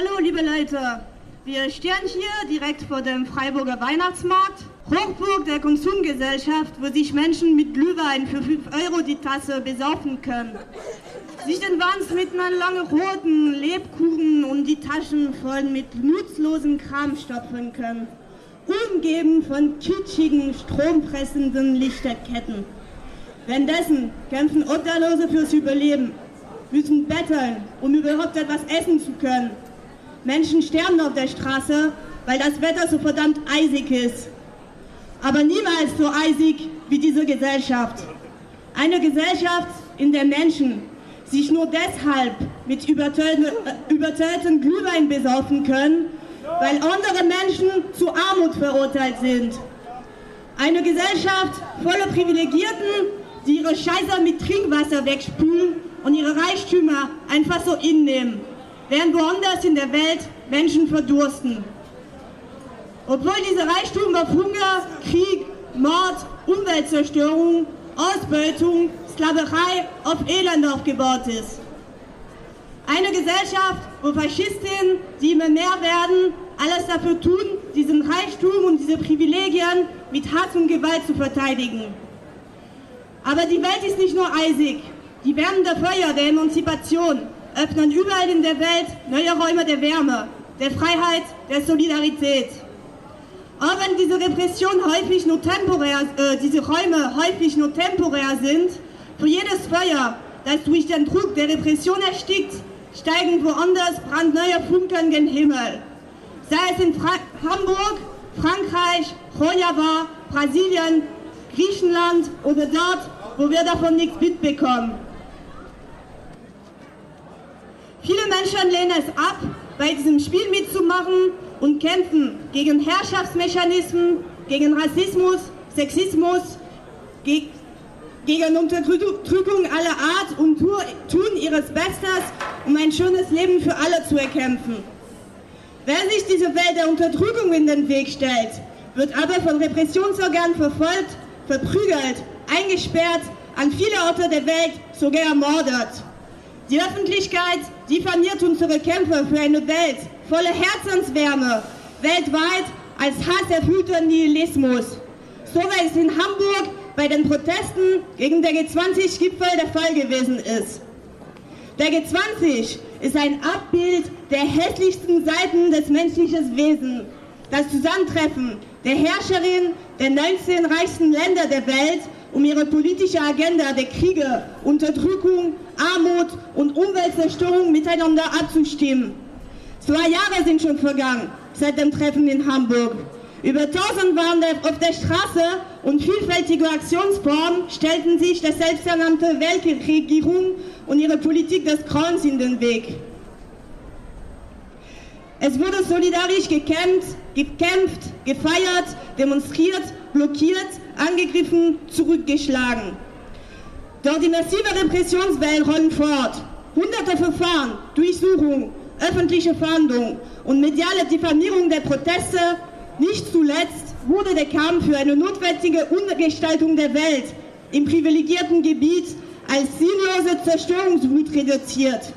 Hallo, liebe Leute. Wir stehen hier direkt vor dem Freiburger Weihnachtsmarkt, Hochburg der Konsumgesellschaft, wo sich Menschen mit Glühwein für 5 Euro die Tasse besaufen können. Sich den Wanz mit einer langen roten Lebkuchen und die Taschen voll mit nutzlosen Kram stopfen können. Umgeben von kitschigen, strompressenden Lichterketten. Währenddessen kämpfen Obdachlose fürs Überleben, müssen betteln, um überhaupt etwas essen zu können. Menschen sterben auf der Straße, weil das Wetter so verdammt eisig ist. Aber niemals so eisig wie diese Gesellschaft. Eine Gesellschaft, in der Menschen sich nur deshalb mit übertölten Glühwein besaufen können, weil andere Menschen zu Armut verurteilt sind. Eine Gesellschaft voller Privilegierten, die ihre Scheiße mit Trinkwasser wegspülen und ihre Reichtümer einfach so innehmen, während woanders in der Welt Menschen verdursten. Obwohl dieser Reichtum auf Hunger, Krieg, Mord, Umweltzerstörung, Ausbeutung, Sklaverei auf Elend aufgebaut ist. Eine Gesellschaft, wo Faschistinnen, die immer mehr werden, alles dafür tun, diesen Reichtum und diese Privilegien mit Hass und Gewalt zu verteidigen. Aber die Welt ist nicht nur eisig. Die wärmende Feuer der Emanzipation öffnen überall in der Welt neue Räume der Wärme, der Freiheit, der Solidarität. Auch wenn diese Repression häufig nur temporär, äh, diese Räume häufig nur temporär sind, für jedes Feuer, das durch den Druck der Repression erstickt, steigen woanders brandneue Funken gen Himmel. Sei es in Fra Hamburg, Frankreich, Rojava, Brasilien, Griechenland oder dort, wo wir davon nichts mitbekommen. Viele Menschen lehnen es ab, bei diesem Spiel mitzumachen und kämpfen gegen Herrschaftsmechanismen, gegen Rassismus, Sexismus, gegen gegen Unterdrückung aller Art und tun ihres Bestes, um ein schönes Leben für alle zu erkämpfen. Wer sich diese Welt der Unterdrückung in den Weg stellt, wird aber von Repressionsorganen verfolgt, verprügelt, eingesperrt, an viele Orte der Welt sogar ermordet. Die Öffentlichkeit diffamiert unsere Kämpfer für eine Welt voller Herzenswärme, weltweit als hasserfüllter Nihilismus. So wie es in Hamburg bei den Protesten gegen der G20-Gipfel der Fall gewesen ist. Der G20 ist ein Abbild der hässlichsten Seiten des menschlichen Wesens. Das Zusammentreffen der Herrscherin der 19 reichsten Länder der Welt, um ihre politische Agenda der Kriege, Unterdrückung, Armut und Umweltzerstörung miteinander abzustimmen. Zwei Jahre sind schon vergangen seit dem Treffen in Hamburg. Über 1000 waren auf der Straße und vielfältige Aktionsformen stellten sich der selbsternannte Weltregierung und ihre Politik des Grauens in den Weg. Es wurde solidarisch gekämpft, gekämpft, gefeiert, demonstriert, blockiert, angegriffen, zurückgeschlagen. Doch die massive Repressionswellen rollen fort. Hunderte Verfahren, Durchsuchungen, öffentliche Fahndung und mediale Diffamierung der Proteste nicht zuletzt wurde der Kampf für eine notwendige Umgestaltung der Welt im privilegierten Gebiet als sinnlose Zerstörungswut reduziert.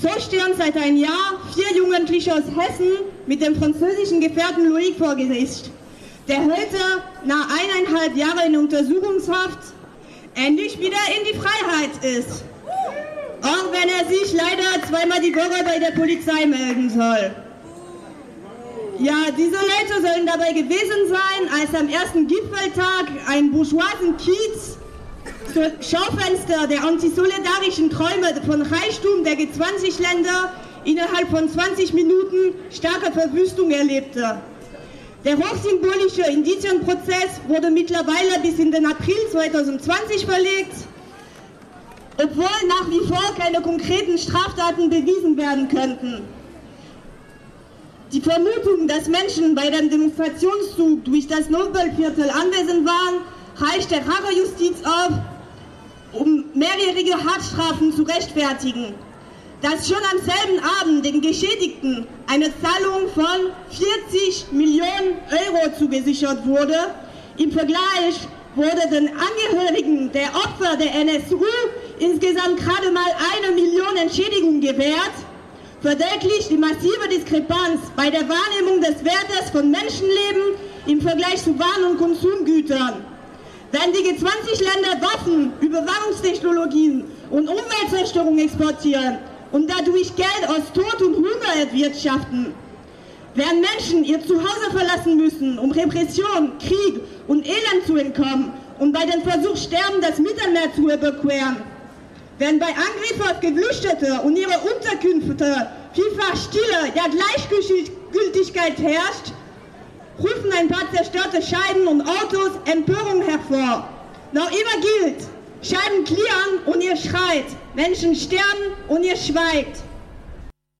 So stehen seit einem Jahr vier Jugendliche aus Hessen mit dem französischen Gefährten Loïc vor Gericht, der heute nach eineinhalb Jahren in Untersuchungshaft endlich wieder in die Freiheit ist. Auch wenn er sich leider zweimal die Woche bei der Polizei melden soll. Ja, diese Leute sollen dabei gewesen sein, als am ersten Gipfeltag ein bourgeoisen Kiez Schaufenster der antisolidarischen Träume von Reichtum der G20-Länder innerhalb von 20 Minuten starke Verwüstung erlebte. Der hochsymbolische Indizienprozess wurde mittlerweile bis in den April 2020 verlegt, obwohl nach wie vor keine konkreten Straftaten bewiesen werden könnten. Die Vermutung, dass Menschen bei dem Demonstrationszug durch das Nobelviertel anwesend waren, reicht der Rachejustiz auf, um mehrjährige Haftstrafen zu rechtfertigen. Dass schon am selben Abend den Geschädigten eine Zahlung von 40 Millionen Euro zugesichert wurde, im Vergleich wurde den Angehörigen der Opfer der NSU insgesamt gerade mal eine Million Entschädigung gewährt verdeutlicht die massive Diskrepanz bei der Wahrnehmung des Wertes von Menschenleben im Vergleich zu Waren und Konsumgütern. Wenn die G20-Länder Waffen, Überwachungstechnologien und Umweltzerstörung exportieren und dadurch Geld aus Tod und Hunger erwirtschaften, während Menschen ihr Zuhause verlassen müssen, um Repression, Krieg und Elend zu entkommen und bei dem Versuch sterben, das Mittelmeer zu überqueren, wenn bei Angriffen auf Geflüchtete und ihre Unterkünfte vielfach Stille, ja Gleichgültigkeit herrscht, rufen ein paar zerstörte Scheiben und Autos Empörung hervor. Noch immer gilt, Scheiben klirren und ihr schreit, Menschen sterben und ihr schweigt.